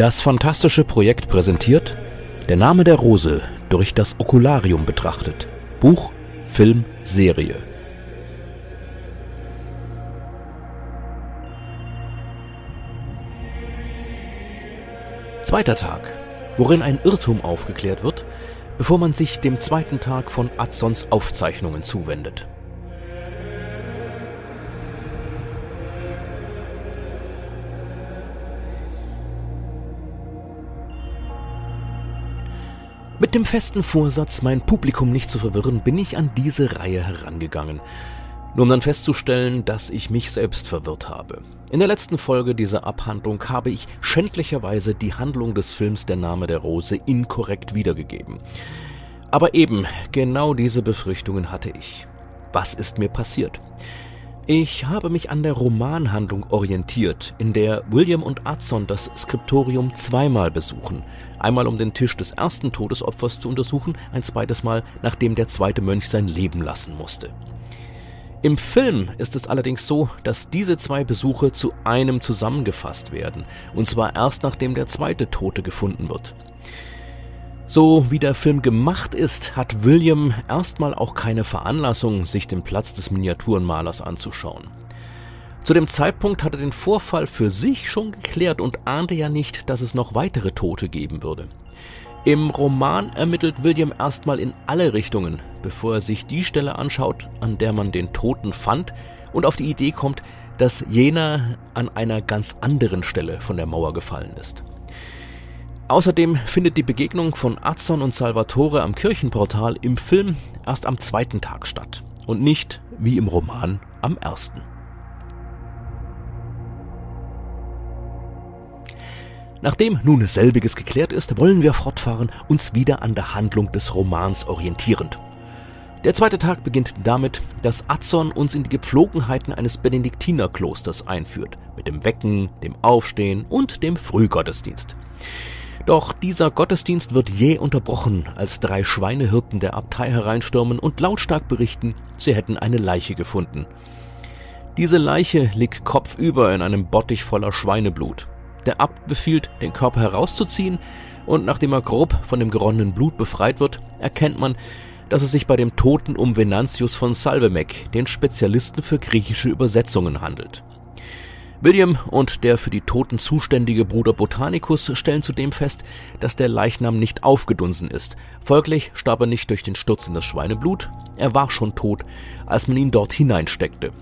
Das fantastische Projekt präsentiert Der Name der Rose durch das Okularium betrachtet. Buch, Film, Serie. Zweiter Tag, worin ein Irrtum aufgeklärt wird, bevor man sich dem zweiten Tag von Adsons Aufzeichnungen zuwendet. Mit dem festen Vorsatz, mein Publikum nicht zu verwirren, bin ich an diese Reihe herangegangen. Nur um dann festzustellen, dass ich mich selbst verwirrt habe. In der letzten Folge dieser Abhandlung habe ich schändlicherweise die Handlung des Films Der Name der Rose inkorrekt wiedergegeben. Aber eben, genau diese Befürchtungen hatte ich. Was ist mir passiert? Ich habe mich an der Romanhandlung orientiert, in der William und Adson das Skriptorium zweimal besuchen. Einmal um den Tisch des ersten Todesopfers zu untersuchen, ein zweites Mal, nachdem der zweite Mönch sein Leben lassen musste. Im Film ist es allerdings so, dass diese zwei Besuche zu einem zusammengefasst werden, und zwar erst nachdem der zweite Tote gefunden wird. So wie der Film gemacht ist, hat William erstmal auch keine Veranlassung, sich den Platz des Miniaturenmalers anzuschauen. Zu dem Zeitpunkt hat er den Vorfall für sich schon geklärt und ahnte ja nicht, dass es noch weitere Tote geben würde. Im Roman ermittelt William erstmal in alle Richtungen, bevor er sich die Stelle anschaut, an der man den Toten fand und auf die Idee kommt, dass jener an einer ganz anderen Stelle von der Mauer gefallen ist. Außerdem findet die Begegnung von Azon und Salvatore am Kirchenportal im Film erst am zweiten Tag statt und nicht, wie im Roman, am ersten. Nachdem nun selbiges geklärt ist, wollen wir fortfahren, uns wieder an der Handlung des Romans orientierend. Der zweite Tag beginnt damit, dass Azon uns in die Gepflogenheiten eines Benediktinerklosters einführt, mit dem Wecken, dem Aufstehen und dem Frühgottesdienst. Doch dieser Gottesdienst wird jäh unterbrochen, als drei Schweinehirten der Abtei hereinstürmen und lautstark berichten, sie hätten eine Leiche gefunden. Diese Leiche liegt kopfüber in einem Bottich voller Schweineblut. Der Abt befiehlt, den Körper herauszuziehen, und nachdem er grob von dem geronnenen Blut befreit wird, erkennt man, dass es sich bei dem Toten um Venantius von Salvemek, den Spezialisten für griechische Übersetzungen, handelt. William und der für die Toten zuständige Bruder Botanicus stellen zudem fest, dass der Leichnam nicht aufgedunsen ist. Folglich starb er nicht durch den Sturz in das Schweineblut, er war schon tot, als man ihn dort hineinsteckte.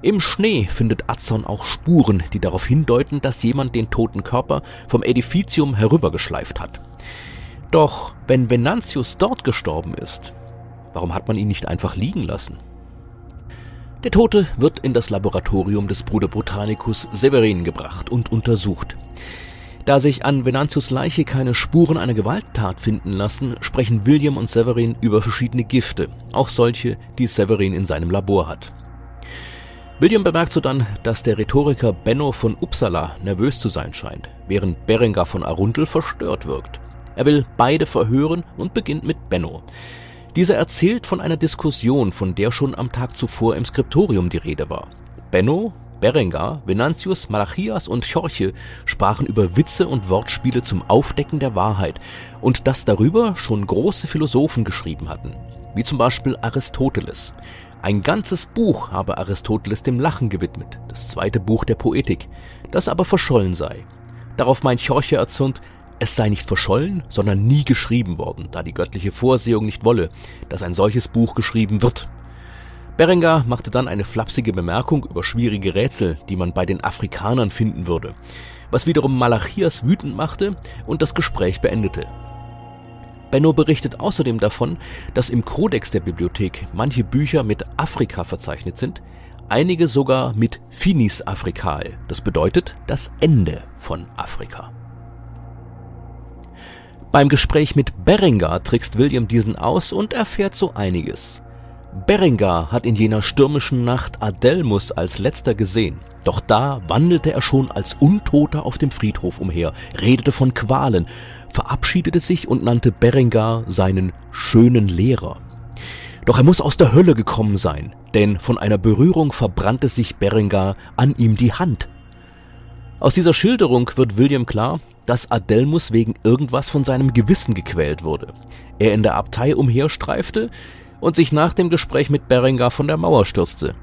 Im Schnee findet Adson auch Spuren, die darauf hindeuten, dass jemand den toten Körper vom Edificium herübergeschleift hat. Doch wenn Venantius dort gestorben ist, warum hat man ihn nicht einfach liegen lassen? Der Tote wird in das Laboratorium des Bruder Botanicus Severin gebracht und untersucht. Da sich an Venantius Leiche keine Spuren einer Gewalttat finden lassen, sprechen William und Severin über verschiedene Gifte, auch solche, die Severin in seinem Labor hat. William bemerkt sodann, dass der Rhetoriker Benno von Uppsala nervös zu sein scheint, während Berengar von Arundel verstört wirkt. Er will beide verhören und beginnt mit Benno. Dieser erzählt von einer Diskussion, von der schon am Tag zuvor im Skriptorium die Rede war. Benno, Berengar, Venantius, Malachias und Chorche sprachen über Witze und Wortspiele zum Aufdecken der Wahrheit und dass darüber schon große Philosophen geschrieben hatten, wie zum Beispiel Aristoteles. Ein ganzes Buch habe Aristoteles dem Lachen gewidmet, das zweite Buch der Poetik, das aber verschollen sei. Darauf meint Chorche erzürnt, es sei nicht verschollen, sondern nie geschrieben worden, da die göttliche Vorsehung nicht wolle, dass ein solches Buch geschrieben wird. Berengar machte dann eine flapsige Bemerkung über schwierige Rätsel, die man bei den Afrikanern finden würde, was wiederum Malachias wütend machte und das Gespräch beendete. Benno berichtet außerdem davon, dass im Kodex der Bibliothek manche Bücher mit Afrika verzeichnet sind, einige sogar mit Finis Africae, das bedeutet das Ende von Afrika. Beim Gespräch mit Berengar trickst William diesen aus und erfährt so einiges. Berengar hat in jener stürmischen Nacht Adelmus als letzter gesehen. Doch da wandelte er schon als Untoter auf dem Friedhof umher, redete von Qualen, verabschiedete sich und nannte Berengar seinen schönen Lehrer. Doch er muss aus der Hölle gekommen sein, denn von einer Berührung verbrannte sich Berengar an ihm die Hand. Aus dieser Schilderung wird William klar, dass Adelmus wegen irgendwas von seinem Gewissen gequält wurde. Er in der Abtei umherstreifte und sich nach dem Gespräch mit Berengar von der Mauer stürzte.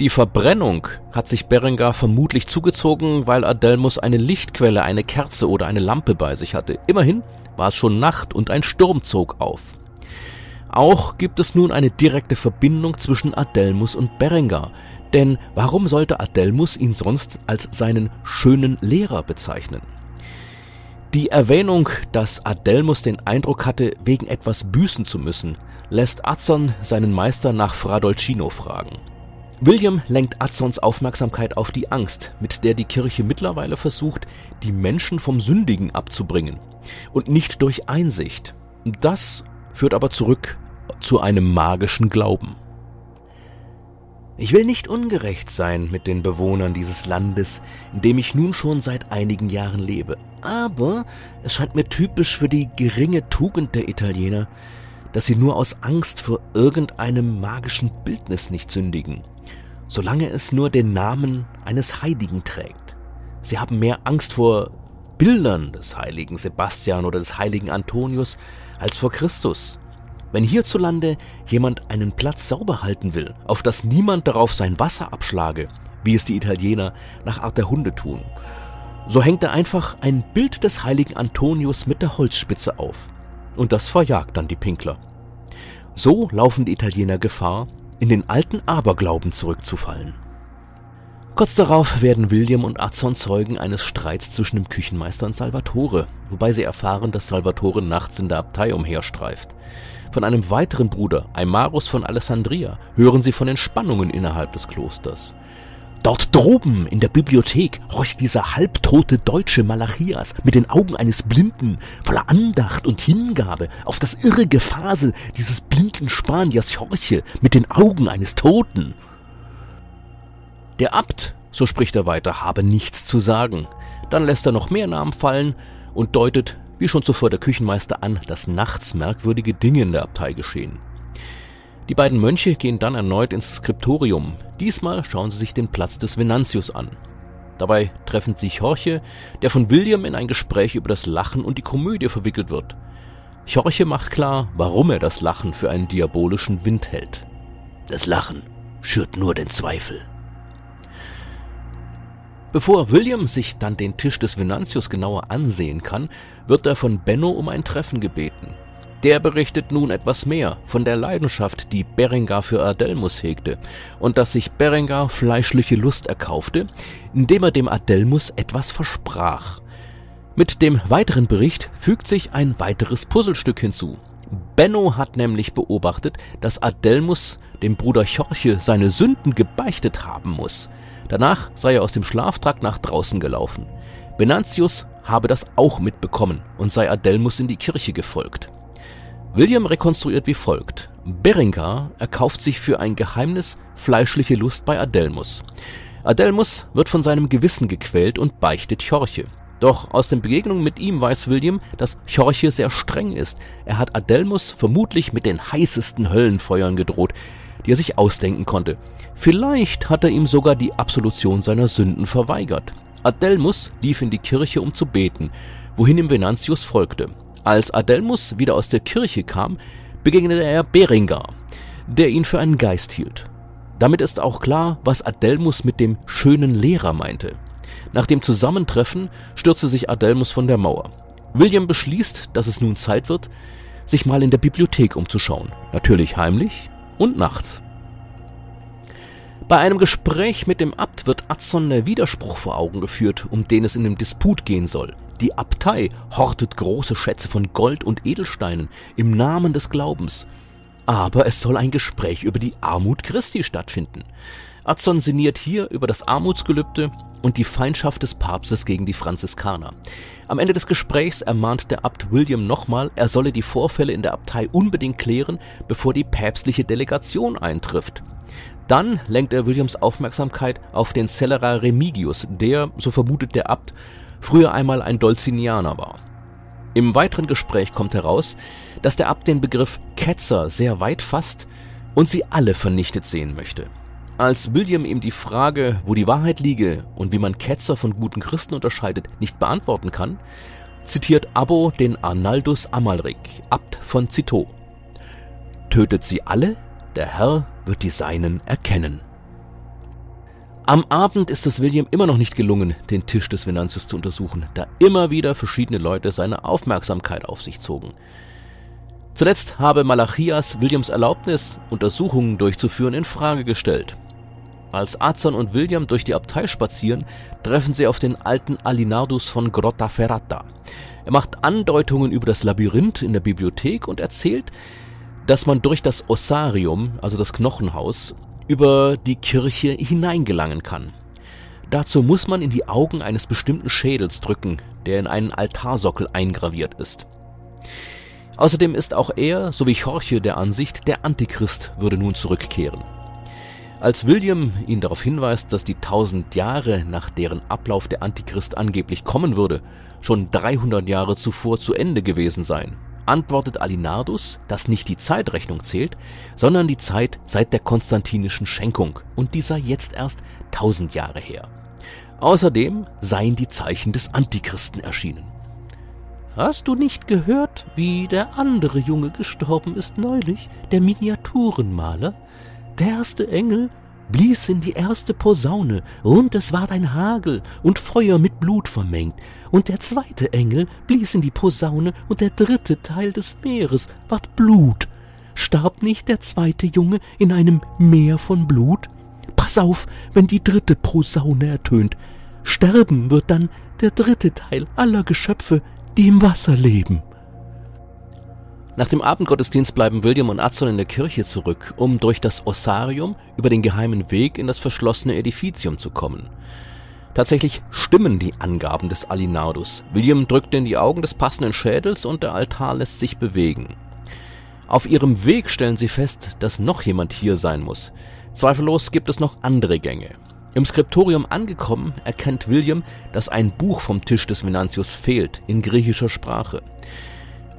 Die Verbrennung hat sich Berengar vermutlich zugezogen, weil Adelmus eine Lichtquelle, eine Kerze oder eine Lampe bei sich hatte. Immerhin war es schon Nacht und ein Sturm zog auf. Auch gibt es nun eine direkte Verbindung zwischen Adelmus und Berengar, denn warum sollte Adelmus ihn sonst als seinen schönen Lehrer bezeichnen? Die Erwähnung, dass Adelmus den Eindruck hatte, wegen etwas büßen zu müssen, lässt Azzon seinen Meister nach Fra Dolcino fragen. William lenkt Atzons Aufmerksamkeit auf die Angst, mit der die Kirche mittlerweile versucht, die Menschen vom Sündigen abzubringen und nicht durch Einsicht. Das führt aber zurück zu einem magischen Glauben. Ich will nicht ungerecht sein mit den Bewohnern dieses Landes, in dem ich nun schon seit einigen Jahren lebe, aber es scheint mir typisch für die geringe Tugend der Italiener, dass sie nur aus Angst vor irgendeinem magischen Bildnis nicht sündigen solange es nur den Namen eines Heiligen trägt. Sie haben mehr Angst vor Bildern des heiligen Sebastian oder des heiligen Antonius als vor Christus. Wenn hierzulande jemand einen Platz sauber halten will, auf dass niemand darauf sein Wasser abschlage, wie es die Italiener nach Art der Hunde tun, so hängt er einfach ein Bild des heiligen Antonius mit der Holzspitze auf. Und das verjagt dann die Pinkler. So laufen die Italiener Gefahr, in den alten Aberglauben zurückzufallen. Kurz darauf werden William und Azon Zeugen eines Streits zwischen dem Küchenmeister und Salvatore, wobei sie erfahren, dass Salvatore nachts in der Abtei umherstreift. Von einem weiteren Bruder, Aimarus von Alessandria, hören sie von den Spannungen innerhalb des Klosters. Dort droben in der Bibliothek horcht dieser halbtote deutsche Malachias mit den Augen eines Blinden, voller Andacht und Hingabe auf das irre Gefasel dieses blinden Spaniers horche mit den Augen eines Toten. Der Abt, so spricht er weiter, habe nichts zu sagen. Dann lässt er noch mehr Namen fallen und deutet, wie schon zuvor der Küchenmeister an, dass nachts merkwürdige Dinge in der Abtei geschehen. Die beiden Mönche gehen dann erneut ins Skriptorium. Diesmal schauen sie sich den Platz des Venantius an. Dabei treffen sich Jorge, der von William in ein Gespräch über das Lachen und die Komödie verwickelt wird. Jorge macht klar, warum er das Lachen für einen diabolischen Wind hält. Das Lachen schürt nur den Zweifel. Bevor William sich dann den Tisch des Venantius genauer ansehen kann, wird er von Benno um ein Treffen gebeten. Der berichtet nun etwas mehr von der Leidenschaft, die Berengar für Adelmus hegte, und dass sich Berengar fleischliche Lust erkaufte, indem er dem Adelmus etwas versprach. Mit dem weiteren Bericht fügt sich ein weiteres Puzzlestück hinzu. Benno hat nämlich beobachtet, dass Adelmus dem Bruder Jorche seine Sünden gebeichtet haben muss. Danach sei er aus dem Schlaftrakt nach draußen gelaufen. Venantius habe das auch mitbekommen und sei Adelmus in die Kirche gefolgt. William rekonstruiert wie folgt. Berengar erkauft sich für ein Geheimnis fleischliche Lust bei Adelmus. Adelmus wird von seinem Gewissen gequält und beichtet Chorche. Doch aus den Begegnungen mit ihm weiß William, dass Chorche sehr streng ist. Er hat Adelmus vermutlich mit den heißesten Höllenfeuern gedroht, die er sich ausdenken konnte. Vielleicht hat er ihm sogar die Absolution seiner Sünden verweigert. Adelmus lief in die Kirche, um zu beten, wohin ihm Venantius folgte. Als Adelmus wieder aus der Kirche kam, begegnete er Berengar, der ihn für einen Geist hielt. Damit ist auch klar, was Adelmus mit dem schönen Lehrer meinte. Nach dem Zusammentreffen stürzte sich Adelmus von der Mauer. William beschließt, dass es nun Zeit wird, sich mal in der Bibliothek umzuschauen. Natürlich heimlich und nachts. Bei einem Gespräch mit dem Abt wird Atzon der Widerspruch vor Augen geführt, um den es in dem Disput gehen soll. Die Abtei hortet große Schätze von Gold und Edelsteinen im Namen des Glaubens. Aber es soll ein Gespräch über die Armut Christi stattfinden. Atzon sinniert hier über das Armutsgelübde und die Feindschaft des Papstes gegen die Franziskaner. Am Ende des Gesprächs ermahnt der Abt William nochmal, er solle die Vorfälle in der Abtei unbedingt klären, bevor die päpstliche Delegation eintrifft. Dann lenkt er Williams Aufmerksamkeit auf den Cellerar Remigius, der, so vermutet der Abt, früher einmal ein Dolzinianer war. Im weiteren Gespräch kommt heraus, dass der Abt den Begriff Ketzer sehr weit fasst und sie alle vernichtet sehen möchte. Als William ihm die Frage, wo die Wahrheit liege und wie man Ketzer von guten Christen unterscheidet, nicht beantworten kann, zitiert Abbo den Arnaldus Amalric, Abt von Citeaux. Tötet sie alle, der Herr wird die Seinen erkennen. Am Abend ist es William immer noch nicht gelungen, den Tisch des Venantius zu untersuchen, da immer wieder verschiedene Leute seine Aufmerksamkeit auf sich zogen. Zuletzt habe Malachias Williams Erlaubnis, Untersuchungen durchzuführen, in Frage gestellt. Als Azon und William durch die Abtei spazieren, treffen sie auf den alten Alinardus von Grottaferrata. Er macht Andeutungen über das Labyrinth in der Bibliothek und erzählt, dass man durch das Ossarium, also das Knochenhaus, über die Kirche hineingelangen kann. Dazu muss man in die Augen eines bestimmten Schädels drücken, der in einen Altarsockel eingraviert ist. Außerdem ist auch er, so wie Jorge, der Ansicht, der Antichrist würde nun zurückkehren. Als William ihn darauf hinweist, dass die tausend Jahre, nach deren Ablauf der Antichrist angeblich kommen würde, schon 300 Jahre zuvor zu Ende gewesen seien, antwortet Alinardus, dass nicht die Zeitrechnung zählt, sondern die Zeit seit der konstantinischen Schenkung und die sei jetzt erst tausend Jahre her. Außerdem seien die Zeichen des Antichristen erschienen. Hast du nicht gehört, wie der andere Junge gestorben ist neulich, der Miniaturenmaler? Der erste Engel blies in die erste Posaune, und es ward ein Hagel und Feuer mit Blut vermengt. Und der zweite Engel blies in die Posaune, und der dritte Teil des Meeres ward Blut. Starb nicht der zweite Junge in einem Meer von Blut? Pass auf, wenn die dritte Posaune ertönt. Sterben wird dann der dritte Teil aller Geschöpfe, die im Wasser leben. Nach dem Abendgottesdienst bleiben William und Adson in der Kirche zurück, um durch das Ossarium über den geheimen Weg in das verschlossene Edificium zu kommen. Tatsächlich stimmen die Angaben des Alinardus. William drückt in die Augen des passenden Schädels und der Altar lässt sich bewegen. Auf ihrem Weg stellen sie fest, dass noch jemand hier sein muss. Zweifellos gibt es noch andere Gänge. Im Skriptorium angekommen, erkennt William, dass ein Buch vom Tisch des Venantius fehlt, in griechischer Sprache.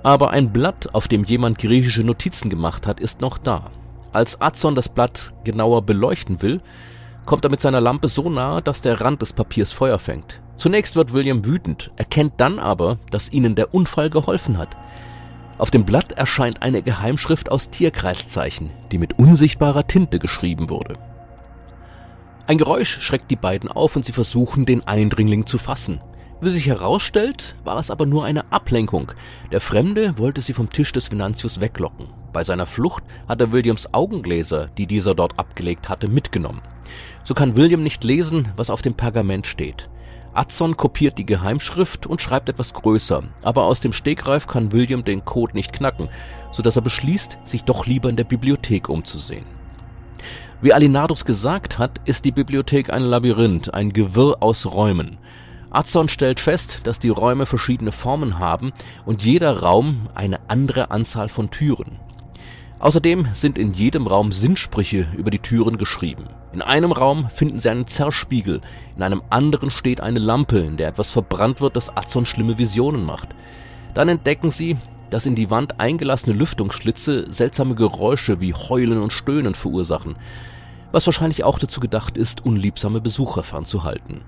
Aber ein Blatt, auf dem jemand griechische Notizen gemacht hat, ist noch da. Als Adson das Blatt genauer beleuchten will, kommt er mit seiner Lampe so nahe, dass der Rand des Papiers Feuer fängt. Zunächst wird William wütend, erkennt dann aber, dass ihnen der Unfall geholfen hat. Auf dem Blatt erscheint eine Geheimschrift aus Tierkreiszeichen, die mit unsichtbarer Tinte geschrieben wurde. Ein Geräusch schreckt die beiden auf und sie versuchen, den Eindringling zu fassen. Wie sich herausstellt, war es aber nur eine Ablenkung. Der Fremde wollte sie vom Tisch des Venantius weglocken. Bei seiner Flucht hat er Williams Augengläser, die dieser dort abgelegt hatte, mitgenommen. So kann William nicht lesen, was auf dem Pergament steht. Adson kopiert die Geheimschrift und schreibt etwas größer, aber aus dem Stegreif kann William den Code nicht knacken, so dass er beschließt, sich doch lieber in der Bibliothek umzusehen. Wie Alinardus gesagt hat, ist die Bibliothek ein Labyrinth, ein Gewirr aus Räumen. Adson stellt fest, dass die Räume verschiedene Formen haben und jeder Raum eine andere Anzahl von Türen. Außerdem sind in jedem Raum Sinnsprüche über die Türen geschrieben. In einem Raum finden sie einen Zerspiegel, in einem anderen steht eine Lampe, in der etwas verbrannt wird, das Adson schlimme Visionen macht. Dann entdecken sie, dass in die Wand eingelassene Lüftungsschlitze seltsame Geräusche wie Heulen und Stöhnen verursachen, was wahrscheinlich auch dazu gedacht ist, unliebsame Besucher fernzuhalten.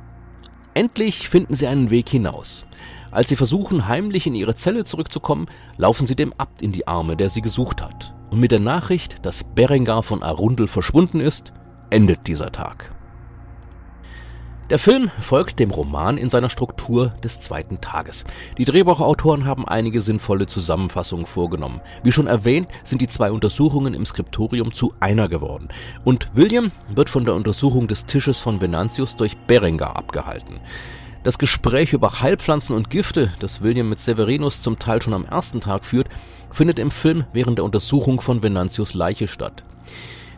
Endlich finden sie einen Weg hinaus. Als sie versuchen, heimlich in ihre Zelle zurückzukommen, laufen sie dem Abt in die Arme, der sie gesucht hat. Und mit der Nachricht, dass Berengar von Arundel verschwunden ist, endet dieser Tag. Der Film folgt dem Roman in seiner Struktur des zweiten Tages. Die Drehbuchautoren haben einige sinnvolle Zusammenfassungen vorgenommen. Wie schon erwähnt, sind die zwei Untersuchungen im Skriptorium zu einer geworden. Und William wird von der Untersuchung des Tisches von Venantius durch Berengar abgehalten. Das Gespräch über Heilpflanzen und Gifte, das William mit Severinus zum Teil schon am ersten Tag führt, findet im Film während der Untersuchung von Venantius Leiche statt.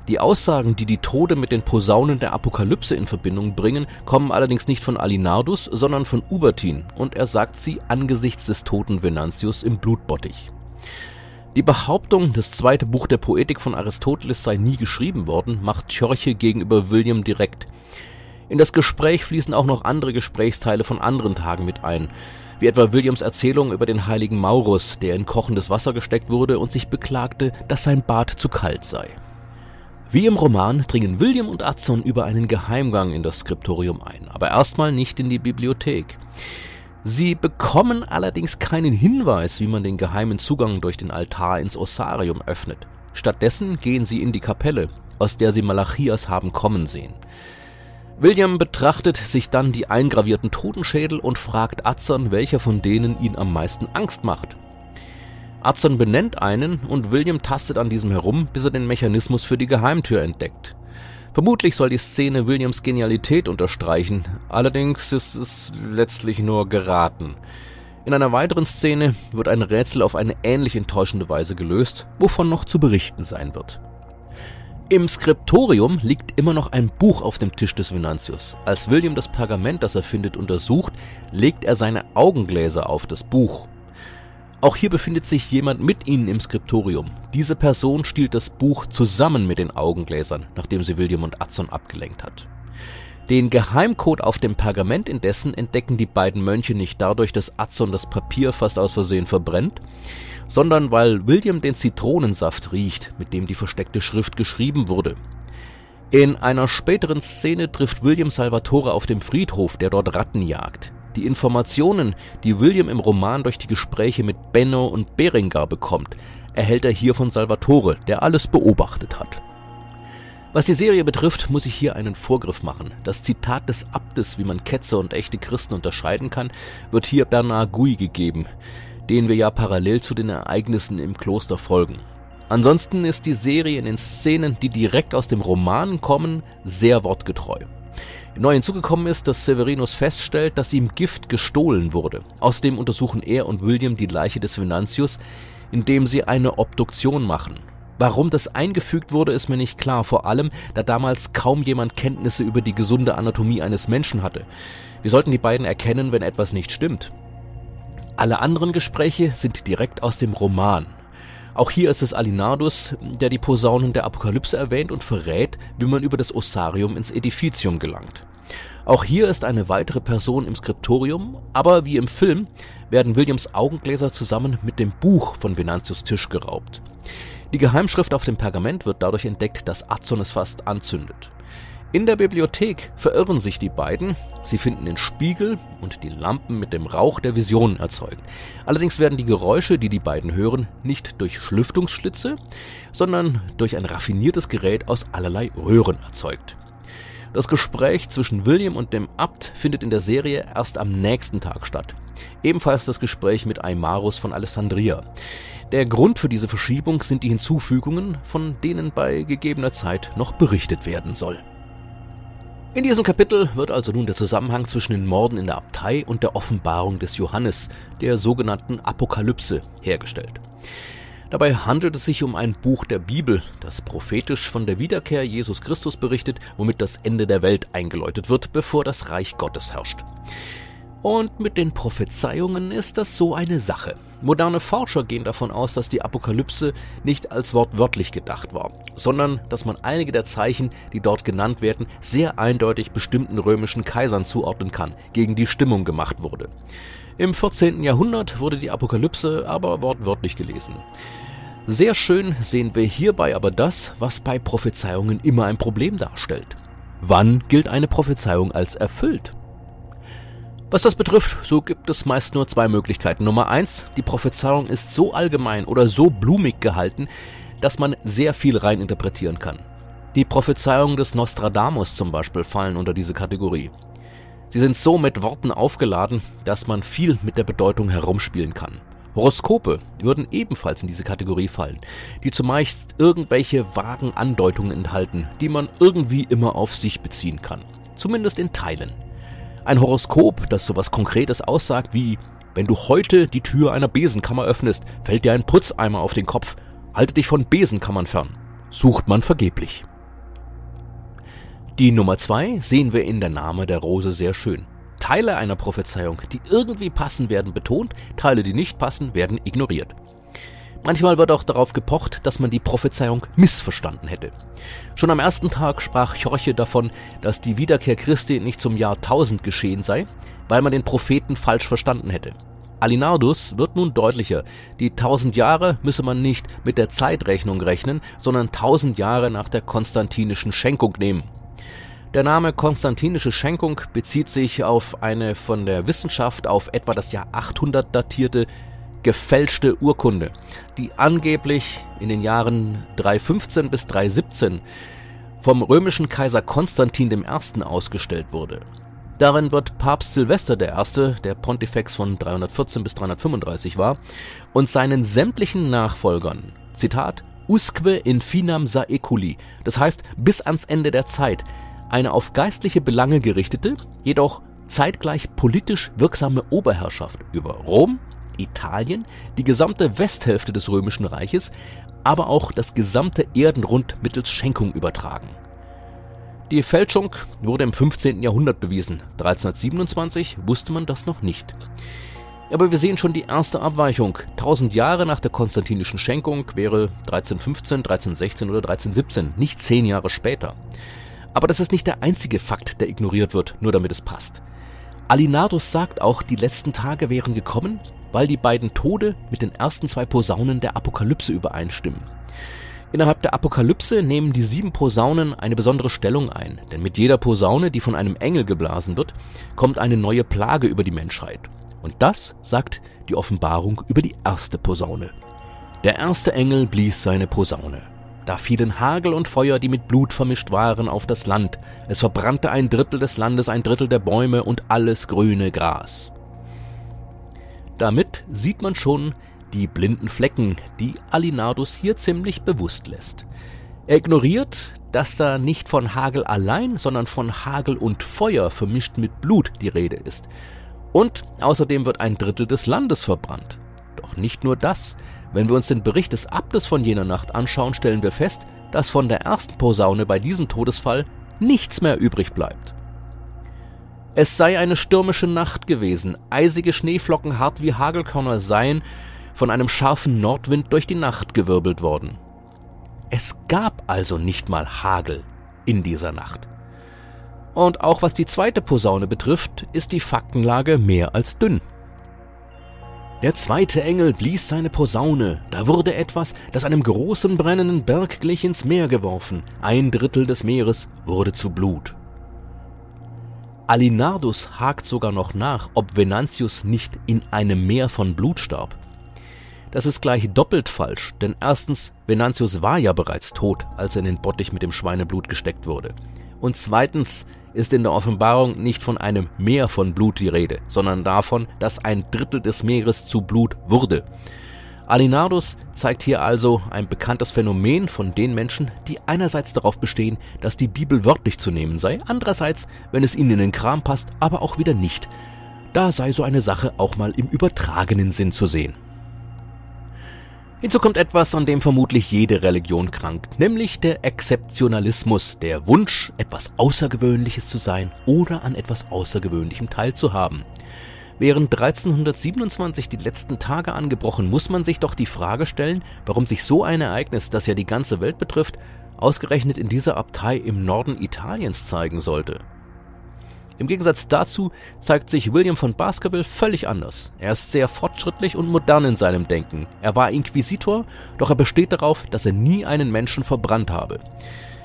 Die Aussagen, die die Tode mit den Posaunen der Apokalypse in Verbindung bringen, kommen allerdings nicht von Alinardus, sondern von Ubertin, und er sagt sie angesichts des toten Venantius im Blutbottich. Die Behauptung, das zweite Buch der Poetik von Aristoteles sei nie geschrieben worden, macht Chorche gegenüber William direkt. In das Gespräch fließen auch noch andere Gesprächsteile von anderen Tagen mit ein, wie etwa Williams Erzählung über den heiligen Maurus, der in kochendes Wasser gesteckt wurde und sich beklagte, dass sein Bad zu kalt sei. Wie im Roman dringen William und Adson über einen Geheimgang in das Skriptorium ein, aber erstmal nicht in die Bibliothek. Sie bekommen allerdings keinen Hinweis, wie man den geheimen Zugang durch den Altar ins Ossarium öffnet. Stattdessen gehen sie in die Kapelle, aus der sie Malachias haben kommen sehen. William betrachtet sich dann die eingravierten Totenschädel und fragt Adson, welcher von denen ihn am meisten Angst macht. Adson benennt einen und William tastet an diesem herum, bis er den Mechanismus für die Geheimtür entdeckt. Vermutlich soll die Szene Williams Genialität unterstreichen, allerdings ist es letztlich nur geraten. In einer weiteren Szene wird ein Rätsel auf eine ähnlich enttäuschende Weise gelöst, wovon noch zu berichten sein wird. Im Skriptorium liegt immer noch ein Buch auf dem Tisch des Venantius. Als William das Pergament, das er findet, untersucht, legt er seine Augengläser auf das Buch. Auch hier befindet sich jemand mit ihnen im Skriptorium. Diese Person stiehlt das Buch zusammen mit den Augengläsern, nachdem sie William und Adson abgelenkt hat. Den Geheimcode auf dem Pergament indessen entdecken die beiden Mönche nicht dadurch, dass Adson das Papier fast aus Versehen verbrennt, sondern weil William den Zitronensaft riecht, mit dem die versteckte Schrift geschrieben wurde. In einer späteren Szene trifft William Salvatore auf dem Friedhof, der dort Ratten jagt. Die Informationen, die William im Roman durch die Gespräche mit Benno und Berengar bekommt, erhält er hier von Salvatore, der alles beobachtet hat. Was die Serie betrifft, muss ich hier einen Vorgriff machen. Das Zitat des Abtes, wie man Ketzer und echte Christen unterscheiden kann, wird hier Bernard Gouy gegeben denen wir ja parallel zu den Ereignissen im Kloster folgen. Ansonsten ist die Serie in den Szenen, die direkt aus dem Roman kommen, sehr wortgetreu. Neu hinzugekommen ist, dass Severinus feststellt, dass ihm Gift gestohlen wurde. Außerdem untersuchen er und William die Leiche des Venantius, indem sie eine Obduktion machen. Warum das eingefügt wurde, ist mir nicht klar, vor allem da damals kaum jemand Kenntnisse über die gesunde Anatomie eines Menschen hatte. Wir sollten die beiden erkennen, wenn etwas nicht stimmt. Alle anderen Gespräche sind direkt aus dem Roman. Auch hier ist es Alinardus, der die Posaunen der Apokalypse erwähnt und verrät, wie man über das Ossarium ins Edificium gelangt. Auch hier ist eine weitere Person im Skriptorium, aber wie im Film werden Williams Augengläser zusammen mit dem Buch von Venantius Tisch geraubt. Die Geheimschrift auf dem Pergament wird dadurch entdeckt, dass Adson es fast anzündet. In der Bibliothek verirren sich die beiden, sie finden den Spiegel und die Lampen mit dem Rauch der Visionen erzeugt. Allerdings werden die Geräusche, die die beiden hören, nicht durch Schlüftungsschlitze, sondern durch ein raffiniertes Gerät aus allerlei Röhren erzeugt. Das Gespräch zwischen William und dem Abt findet in der Serie erst am nächsten Tag statt. Ebenfalls das Gespräch mit Aimarus von Alessandria. Der Grund für diese Verschiebung sind die Hinzufügungen, von denen bei gegebener Zeit noch berichtet werden soll. In diesem Kapitel wird also nun der Zusammenhang zwischen den Morden in der Abtei und der Offenbarung des Johannes, der sogenannten Apokalypse, hergestellt. Dabei handelt es sich um ein Buch der Bibel, das prophetisch von der Wiederkehr Jesus Christus berichtet, womit das Ende der Welt eingeläutet wird, bevor das Reich Gottes herrscht. Und mit den Prophezeiungen ist das so eine Sache. Moderne Forscher gehen davon aus, dass die Apokalypse nicht als wortwörtlich gedacht war, sondern dass man einige der Zeichen, die dort genannt werden, sehr eindeutig bestimmten römischen Kaisern zuordnen kann, gegen die Stimmung gemacht wurde. Im 14. Jahrhundert wurde die Apokalypse aber wortwörtlich gelesen. Sehr schön sehen wir hierbei aber das, was bei Prophezeiungen immer ein Problem darstellt. Wann gilt eine Prophezeiung als erfüllt? Was das betrifft, so gibt es meist nur zwei Möglichkeiten. Nummer eins, die Prophezeiung ist so allgemein oder so blumig gehalten, dass man sehr viel reininterpretieren kann. Die Prophezeiungen des Nostradamus zum Beispiel fallen unter diese Kategorie. Sie sind so mit Worten aufgeladen, dass man viel mit der Bedeutung herumspielen kann. Horoskope würden ebenfalls in diese Kategorie fallen, die zumeist irgendwelche vagen Andeutungen enthalten, die man irgendwie immer auf sich beziehen kann. Zumindest in Teilen. Ein Horoskop, das sowas Konkretes aussagt wie, wenn du heute die Tür einer Besenkammer öffnest, fällt dir ein Putzeimer auf den Kopf. Halte dich von Besenkammern fern. Sucht man vergeblich. Die Nummer zwei sehen wir in der Name der Rose sehr schön. Teile einer Prophezeiung, die irgendwie passen, werden betont, Teile, die nicht passen, werden ignoriert. Manchmal wird auch darauf gepocht, dass man die Prophezeiung missverstanden hätte. Schon am ersten Tag sprach Chorche davon, dass die Wiederkehr Christi nicht zum Jahr 1000 geschehen sei, weil man den Propheten falsch verstanden hätte. Alinardus wird nun deutlicher. Die tausend Jahre müsse man nicht mit der Zeitrechnung rechnen, sondern tausend Jahre nach der konstantinischen Schenkung nehmen. Der Name konstantinische Schenkung bezieht sich auf eine von der Wissenschaft auf etwa das Jahr 800 datierte gefälschte Urkunde, die angeblich in den Jahren 315 bis 317 vom römischen Kaiser Konstantin I. ausgestellt wurde. Darin wird Papst Silvester I., der Pontifex von 314 bis 335 war, und seinen sämtlichen Nachfolgern, Zitat, usque infinam saeculi, das heißt bis ans Ende der Zeit, eine auf geistliche Belange gerichtete, jedoch zeitgleich politisch wirksame Oberherrschaft über Rom, Italien, die gesamte Westhälfte des römischen Reiches, aber auch das gesamte Erdenrund mittels Schenkung übertragen die Fälschung wurde im 15. Jahrhundert bewiesen, 1327 wusste man das noch nicht. Aber wir sehen schon die erste Abweichung. Tausend Jahre nach der konstantinischen Schenkung wäre 1315, 1316 oder 1317, nicht zehn Jahre später. Aber das ist nicht der einzige Fakt, der ignoriert wird, nur damit es passt. Alinardus sagt auch, die letzten Tage wären gekommen, weil die beiden Tode mit den ersten zwei Posaunen der Apokalypse übereinstimmen. Innerhalb der Apokalypse nehmen die sieben Posaunen eine besondere Stellung ein, denn mit jeder Posaune, die von einem Engel geblasen wird, kommt eine neue Plage über die Menschheit. Und das sagt die Offenbarung über die erste Posaune. Der erste Engel blies seine Posaune. Da fielen Hagel und Feuer, die mit Blut vermischt waren, auf das Land. Es verbrannte ein Drittel des Landes, ein Drittel der Bäume und alles grüne Gras. Damit sieht man schon, die blinden Flecken, die Alinardus hier ziemlich bewusst lässt. Er ignoriert, dass da nicht von Hagel allein, sondern von Hagel und Feuer vermischt mit Blut die Rede ist. Und außerdem wird ein Drittel des Landes verbrannt. Doch nicht nur das. Wenn wir uns den Bericht des Abtes von jener Nacht anschauen, stellen wir fest, dass von der ersten Posaune bei diesem Todesfall nichts mehr übrig bleibt. Es sei eine stürmische Nacht gewesen, eisige Schneeflocken hart wie Hagelkörner seien, von einem scharfen Nordwind durch die Nacht gewirbelt worden. Es gab also nicht mal Hagel in dieser Nacht. Und auch was die zweite Posaune betrifft, ist die Faktenlage mehr als dünn. Der zweite Engel blies seine Posaune, da wurde etwas, das einem großen brennenden Berg glich, ins Meer geworfen, ein Drittel des Meeres wurde zu Blut. Alinardus hakt sogar noch nach, ob Venantius nicht in einem Meer von Blut starb. Das ist gleich doppelt falsch, denn erstens, Venantius war ja bereits tot, als er in den Bottich mit dem Schweineblut gesteckt wurde. Und zweitens ist in der Offenbarung nicht von einem Meer von Blut die Rede, sondern davon, dass ein Drittel des Meeres zu Blut wurde. Alinardus zeigt hier also ein bekanntes Phänomen von den Menschen, die einerseits darauf bestehen, dass die Bibel wörtlich zu nehmen sei, andererseits, wenn es ihnen in den Kram passt, aber auch wieder nicht. Da sei so eine Sache auch mal im übertragenen Sinn zu sehen. Hinzu kommt etwas, an dem vermutlich jede Religion krankt, nämlich der Exzeptionalismus, der Wunsch, etwas Außergewöhnliches zu sein oder an etwas Außergewöhnlichem teilzuhaben. Während 1327 die letzten Tage angebrochen, muss man sich doch die Frage stellen, warum sich so ein Ereignis, das ja die ganze Welt betrifft, ausgerechnet in dieser Abtei im Norden Italiens zeigen sollte. Im Gegensatz dazu zeigt sich William von Baskerville völlig anders. Er ist sehr fortschrittlich und modern in seinem Denken. Er war Inquisitor, doch er besteht darauf, dass er nie einen Menschen verbrannt habe.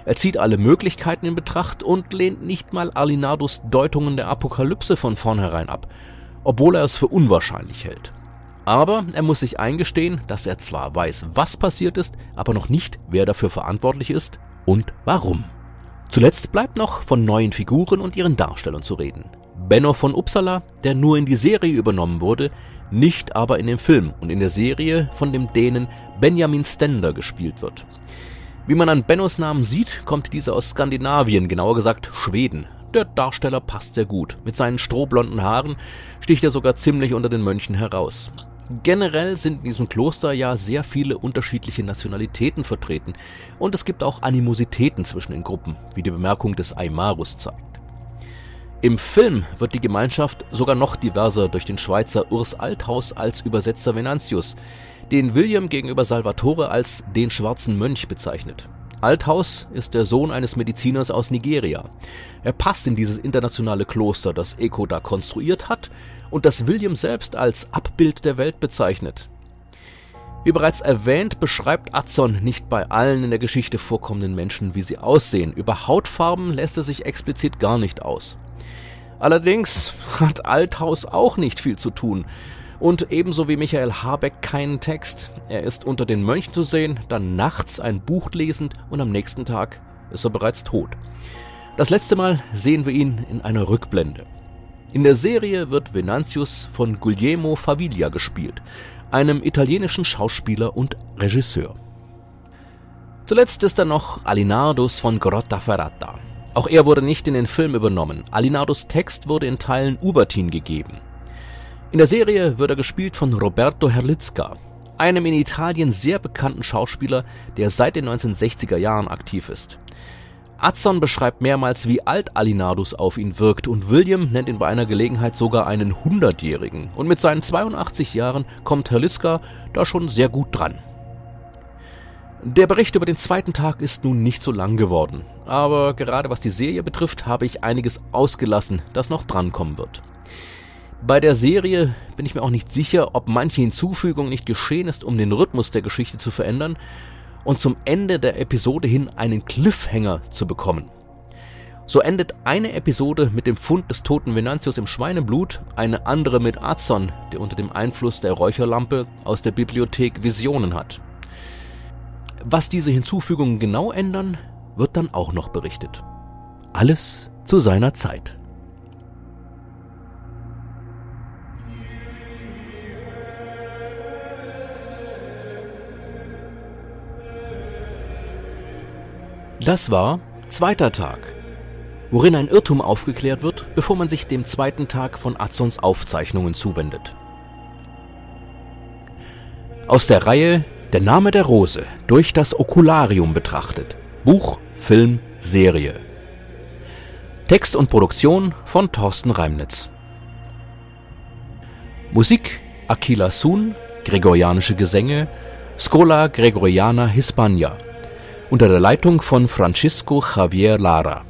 Er zieht alle Möglichkeiten in Betracht und lehnt nicht mal Alinardos Deutungen der Apokalypse von vornherein ab, obwohl er es für unwahrscheinlich hält. Aber er muss sich eingestehen, dass er zwar weiß, was passiert ist, aber noch nicht, wer dafür verantwortlich ist und warum. Zuletzt bleibt noch von neuen Figuren und ihren Darstellern zu reden. Benno von Uppsala, der nur in die Serie übernommen wurde, nicht aber in dem Film und in der Serie von dem Dänen Benjamin Stender gespielt wird. Wie man an Bennos Namen sieht, kommt dieser aus Skandinavien, genauer gesagt Schweden. Der Darsteller passt sehr gut. Mit seinen strohblonden Haaren sticht er sogar ziemlich unter den Mönchen heraus. Generell sind in diesem Kloster ja sehr viele unterschiedliche Nationalitäten vertreten und es gibt auch Animositäten zwischen den Gruppen, wie die Bemerkung des Aimarus zeigt. Im Film wird die Gemeinschaft sogar noch diverser durch den Schweizer Urs Althaus als Übersetzer Venantius, den William gegenüber Salvatore als den schwarzen Mönch bezeichnet. Althaus ist der Sohn eines Mediziners aus Nigeria. Er passt in dieses internationale Kloster, das Eco da konstruiert hat und das William selbst als Abbild der Welt bezeichnet. Wie bereits erwähnt, beschreibt Adson nicht bei allen in der Geschichte vorkommenden Menschen, wie sie aussehen. Über Hautfarben lässt er sich explizit gar nicht aus. Allerdings hat Althaus auch nicht viel zu tun. Und ebenso wie Michael Habeck keinen Text. Er ist unter den Mönchen zu sehen, dann nachts ein Buch lesend und am nächsten Tag ist er bereits tot. Das letzte Mal sehen wir ihn in einer Rückblende. In der Serie wird Venantius von Guglielmo Faviglia gespielt, einem italienischen Schauspieler und Regisseur. Zuletzt ist da noch Alinardus von Grottaferrata. Auch er wurde nicht in den Film übernommen. Alinardos Text wurde in Teilen Ubertin gegeben. In der Serie wird er gespielt von Roberto Herlitzka, einem in Italien sehr bekannten Schauspieler, der seit den 1960er Jahren aktiv ist. Adson beschreibt mehrmals, wie alt Alinardus auf ihn wirkt und William nennt ihn bei einer Gelegenheit sogar einen Hundertjährigen. Und mit seinen 82 Jahren kommt Herlitzka da schon sehr gut dran. Der Bericht über den zweiten Tag ist nun nicht so lang geworden, aber gerade was die Serie betrifft, habe ich einiges ausgelassen, das noch drankommen wird. Bei der Serie bin ich mir auch nicht sicher, ob manche Hinzufügung nicht geschehen ist, um den Rhythmus der Geschichte zu verändern und zum Ende der Episode hin einen Cliffhanger zu bekommen. So endet eine Episode mit dem Fund des toten Venantius im Schweineblut, eine andere mit Azon, der unter dem Einfluss der Räucherlampe aus der Bibliothek Visionen hat. Was diese Hinzufügungen genau ändern, wird dann auch noch berichtet. Alles zu seiner Zeit. Das war zweiter Tag, worin ein Irrtum aufgeklärt wird, bevor man sich dem zweiten Tag von Azons Aufzeichnungen zuwendet. Aus der Reihe der Name der Rose durch das Okularium betrachtet. Buch, Film, Serie. Text und Produktion von Thorsten Reimnitz. Musik Aquila Sun, Gregorianische Gesänge, Scola Gregoriana Hispania, unter der Leitung von Francisco Javier Lara.